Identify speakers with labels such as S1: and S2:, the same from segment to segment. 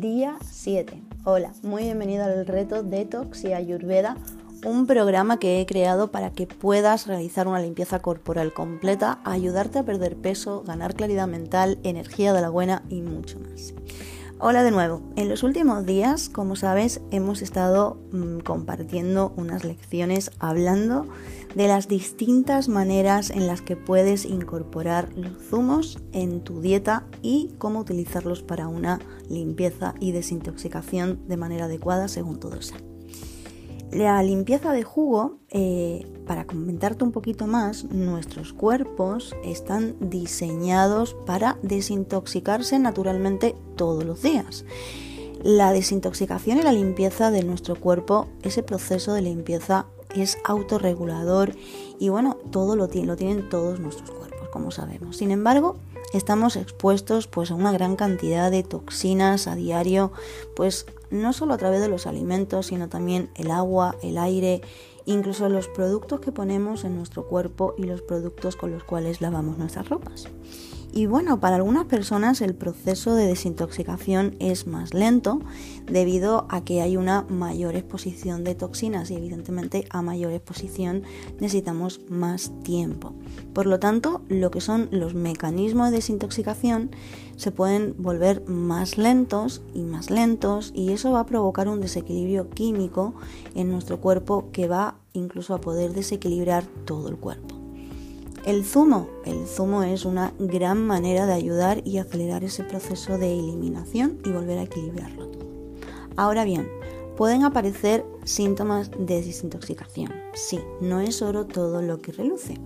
S1: día 7. Hola, muy bienvenido al reto Detox y Ayurveda, un programa que he creado para que puedas realizar una limpieza corporal completa, ayudarte a perder peso, ganar claridad mental, energía de la buena y mucho más. Hola de nuevo. En los últimos días, como sabes, hemos estado mm, compartiendo unas lecciones hablando de las distintas maneras en las que puedes incorporar los zumos en tu dieta y cómo utilizarlos para una limpieza y desintoxicación de manera adecuada según tu dosa. La limpieza de jugo, eh, para comentarte un poquito más, nuestros cuerpos están diseñados para desintoxicarse naturalmente todos los días. La desintoxicación y la limpieza de nuestro cuerpo, ese proceso de limpieza es autorregulador y bueno, todo lo, lo tienen todos nuestros cuerpos, como sabemos. Sin embargo, estamos expuestos pues a una gran cantidad de toxinas a diario, pues no solo a través de los alimentos, sino también el agua, el aire, incluso los productos que ponemos en nuestro cuerpo y los productos con los cuales lavamos nuestras ropas. Y bueno, para algunas personas el proceso de desintoxicación es más lento debido a que hay una mayor exposición de toxinas y evidentemente a mayor exposición necesitamos más tiempo. Por lo tanto, lo que son los mecanismos de desintoxicación se pueden volver más lentos y más lentos y eso va a provocar un desequilibrio químico en nuestro cuerpo que va incluso a poder desequilibrar todo el cuerpo. El zumo. El zumo es una gran manera de ayudar y acelerar ese proceso de eliminación y volver a equilibrarlo todo. Ahora bien, pueden aparecer síntomas de desintoxicación. Sí, no es oro todo lo que reluce.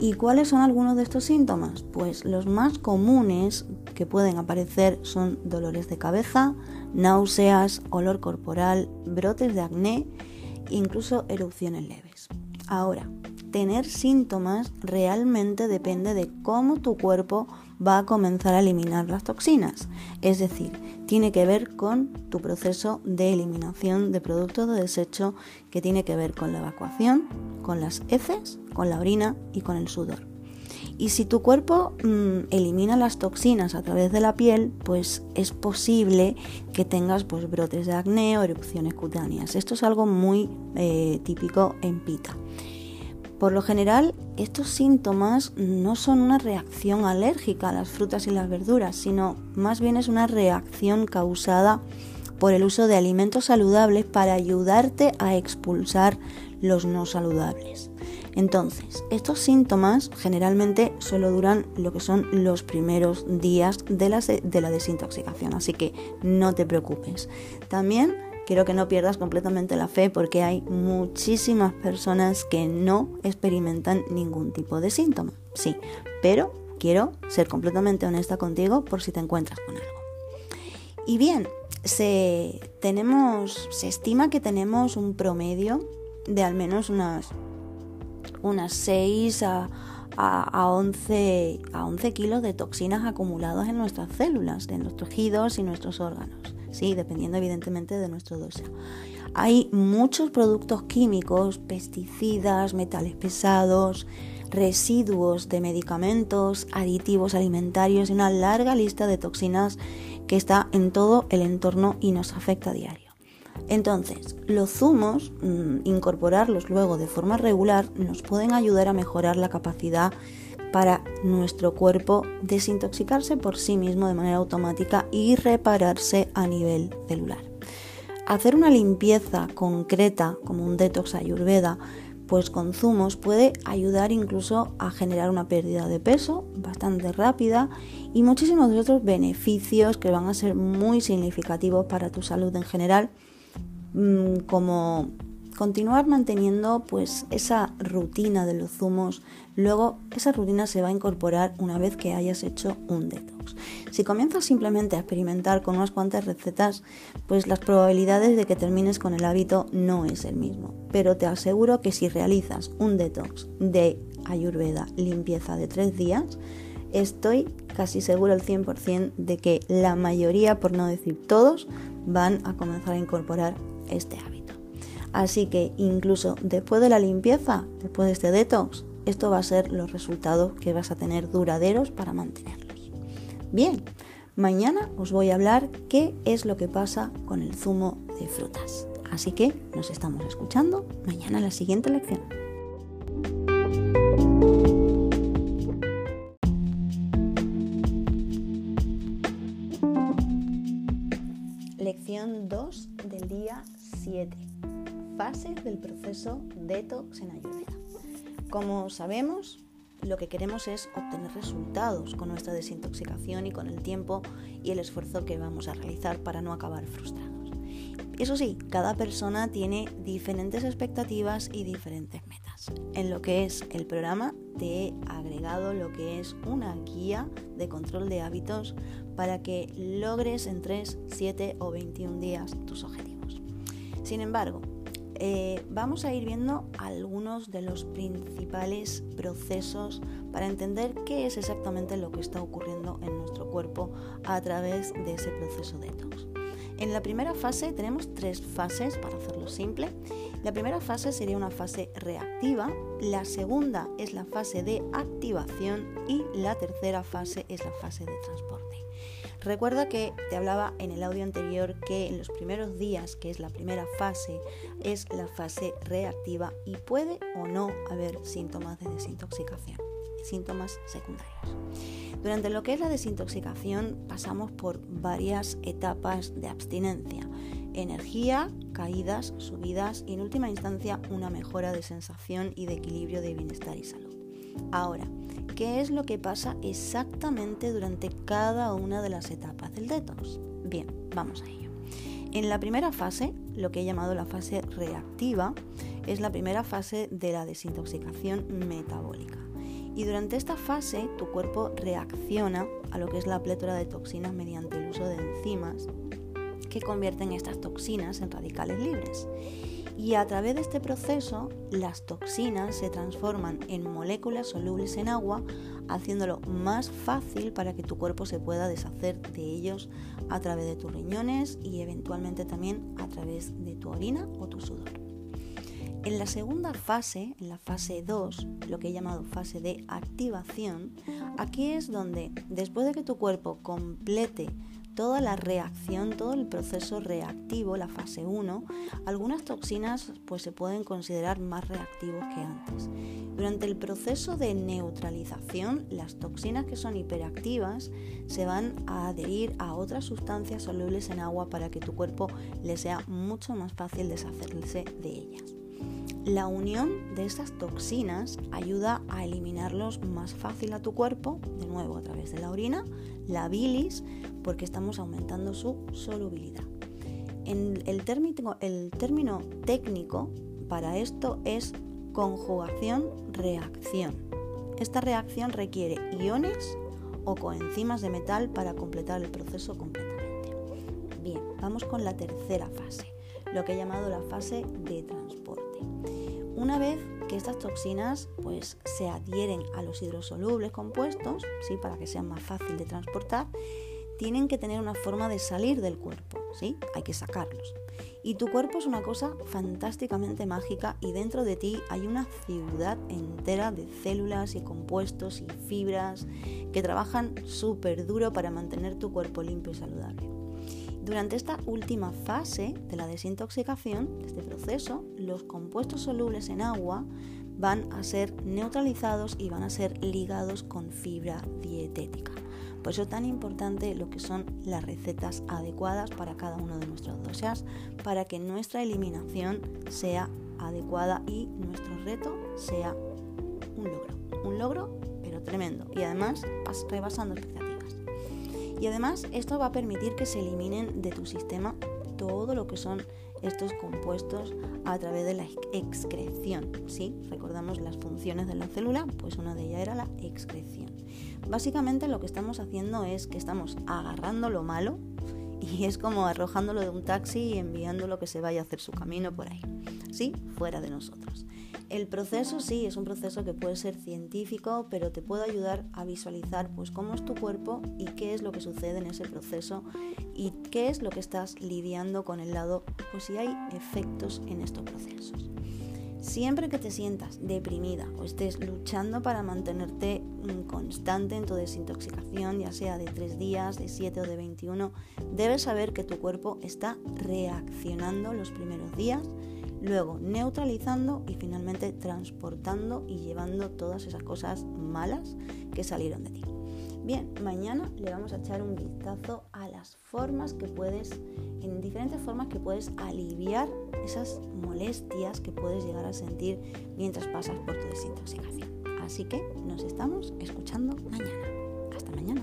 S1: ¿Y cuáles son algunos de estos síntomas? Pues los más comunes que pueden aparecer son dolores de cabeza, náuseas, olor corporal, brotes de acné, incluso erupciones leves. Ahora, tener síntomas realmente depende de cómo tu cuerpo va a comenzar a eliminar las toxinas. Es decir, tiene que ver con tu proceso de eliminación de productos de desecho que tiene que ver con la evacuación, con las heces, con la orina y con el sudor. Y si tu cuerpo mm, elimina las toxinas a través de la piel, pues es posible que tengas pues, brotes de acné o erupciones cutáneas. Esto es algo muy eh, típico en pita. Por lo general, estos síntomas no son una reacción alérgica a las frutas y las verduras, sino más bien es una reacción causada por el uso de alimentos saludables para ayudarte a expulsar los no saludables. Entonces, estos síntomas generalmente solo duran lo que son los primeros días de la, de la desintoxicación, así que no te preocupes. También quiero que no pierdas completamente la fe porque hay muchísimas personas que no experimentan ningún tipo de síntoma. Sí, pero quiero ser completamente honesta contigo por si te encuentras con algo. Y bien, se, tenemos, se estima que tenemos un promedio de al menos unas, unas 6 a, a, 11, a 11 kilos de toxinas acumuladas en nuestras células, en nuestros tejidos y nuestros órganos. ¿Sí? dependiendo evidentemente de nuestro dosis. Hay muchos productos químicos, pesticidas, metales pesados, residuos de medicamentos, aditivos alimentarios y una larga lista de toxinas que está en todo el entorno y nos afecta a diario. Entonces, los zumos, mm, incorporarlos luego de forma regular, nos pueden ayudar a mejorar la capacidad para nuestro cuerpo desintoxicarse por sí mismo de manera automática y repararse a nivel celular. Hacer una limpieza concreta como un detox ayurveda pues con zumos puede ayudar incluso a generar una pérdida de peso bastante rápida y muchísimos otros beneficios que van a ser muy significativos para tu salud en general mm, como continuar manteniendo pues esa rutina de los zumos. Luego esa rutina se va a incorporar una vez que hayas hecho un detox. Si comienzas simplemente a experimentar con unas cuantas recetas, pues las probabilidades de que termines con el hábito no es el mismo. Pero te aseguro que si realizas un detox de ayurveda, limpieza de tres días, estoy casi seguro al 100% de que la mayoría, por no decir todos, van a comenzar a incorporar este hábito. Así que incluso después de la limpieza, después de este detox, esto va a ser los resultados que vas a tener duraderos para mantenerlos. Bien, Mañana os voy a hablar qué es lo que pasa con el zumo de frutas. Así que nos estamos escuchando mañana en la siguiente lección. Lección 2 del día 7. Fases del proceso detox en Ayurveda. Como sabemos, lo que queremos es obtener resultados con nuestra desintoxicación y con el tiempo y el esfuerzo que vamos a realizar para no acabar frustrados. Eso sí, cada persona tiene diferentes expectativas y diferentes metas. En lo que es el programa te he agregado lo que es una guía de control de hábitos para que logres en 3, 7 o 21 días tus objetivos. Sin embargo, eh, vamos a ir viendo algunos de los principales procesos para entender qué es exactamente lo que está ocurriendo en nuestro cuerpo a través de ese proceso detox. En la primera fase tenemos tres fases para hacerlo simple. La primera fase sería una fase reactiva, la segunda es la fase de activación y la tercera fase es la fase de transporte. Recuerda que te hablaba en el audio anterior que en los primeros días, que es la primera fase, es la fase reactiva y puede o no haber síntomas de desintoxicación, síntomas secundarios. Durante lo que es la desintoxicación pasamos por varias etapas de abstinencia. Energía, caídas, subidas y en última instancia una mejora de sensación y de equilibrio de bienestar y salud. Ahora, ¿qué es lo que pasa exactamente durante cada una de las etapas del detox? Bien, vamos a ello. En la primera fase, lo que he llamado la fase reactiva, es la primera fase de la desintoxicación metabólica. Y durante esta fase tu cuerpo reacciona a lo que es la plétora de toxinas mediante el uso de enzimas que convierten estas toxinas en radicales libres y a través de este proceso las toxinas se transforman en moléculas solubles en agua, haciéndolo más fácil para que tu cuerpo se pueda deshacer de ellos a través de tus riñones y eventualmente también a través de tu orina o tu sudor. En la segunda fase, en la fase 2, lo que he llamado fase de activación, aquí es donde después de que tu cuerpo complete toda la reacción, todo el proceso reactivo, la fase 1, algunas toxinas pues, se pueden considerar más reactivos que antes. Durante el proceso de neutralización, las toxinas que son hiperactivas se van a adherir a otras sustancias solubles en agua para que tu cuerpo le sea mucho más fácil deshacerse de ellas. La unión de estas toxinas ayuda a eliminarlos más fácil a tu cuerpo, de nuevo a través de la orina, la bilis, porque estamos aumentando su solubilidad. El, término, el término técnico para esto es conjugación-reacción. Esta reacción requiere iones o coenzimas de metal para completar el proceso completamente. Bien, vamos con la tercera fase, lo que he llamado la fase de transporte. Una vez que estas toxinas pues, se adhieren a los hidrosolubles compuestos, ¿sí? para que sean más fácil de transportar, tienen que tener una forma de salir del cuerpo, ¿sí? Hay que sacarlos. Y tu cuerpo es una cosa fantásticamente mágica y dentro de ti hay una ciudad entera de células y compuestos y fibras que trabajan súper duro para mantener tu cuerpo limpio y saludable. Durante esta última fase de la desintoxicación, de este proceso, los compuestos solubles en agua van a ser neutralizados y van a ser ligados con fibra dietética. Por eso es tan importante lo que son las recetas adecuadas para cada uno de nuestros doseas para que nuestra eliminación sea adecuada y nuestro reto sea un logro. Un logro, pero tremendo. Y además rebasando expectativas. Y además esto va a permitir que se eliminen de tu sistema todo lo que son estos compuestos a través de la excreción. ¿sí? Recordamos las funciones de la célula, pues una de ellas era la excreción. Básicamente lo que estamos haciendo es que estamos agarrando lo malo y es como arrojándolo de un taxi y enviándolo que se vaya a hacer su camino por ahí, ¿sí? Fuera de nosotros. El proceso sí es un proceso que puede ser científico, pero te puede ayudar a visualizar pues cómo es tu cuerpo y qué es lo que sucede en ese proceso y qué es lo que estás lidiando con el lado, pues si hay efectos en estos procesos. Siempre que te sientas deprimida o estés luchando para mantenerte mm, constante en tu desintoxicación, ya sea de 3 días, de 7 o de 21, debes saber que tu cuerpo está reaccionando los primeros días, luego neutralizando y finalmente transportando y llevando todas esas cosas malas que salieron de ti. Bien, mañana le vamos a echar un vistazo a formas que puedes, en diferentes formas que puedes aliviar esas molestias que puedes llegar a sentir mientras pasas por tu desintoxicación. Así que nos estamos escuchando mañana. Hasta mañana.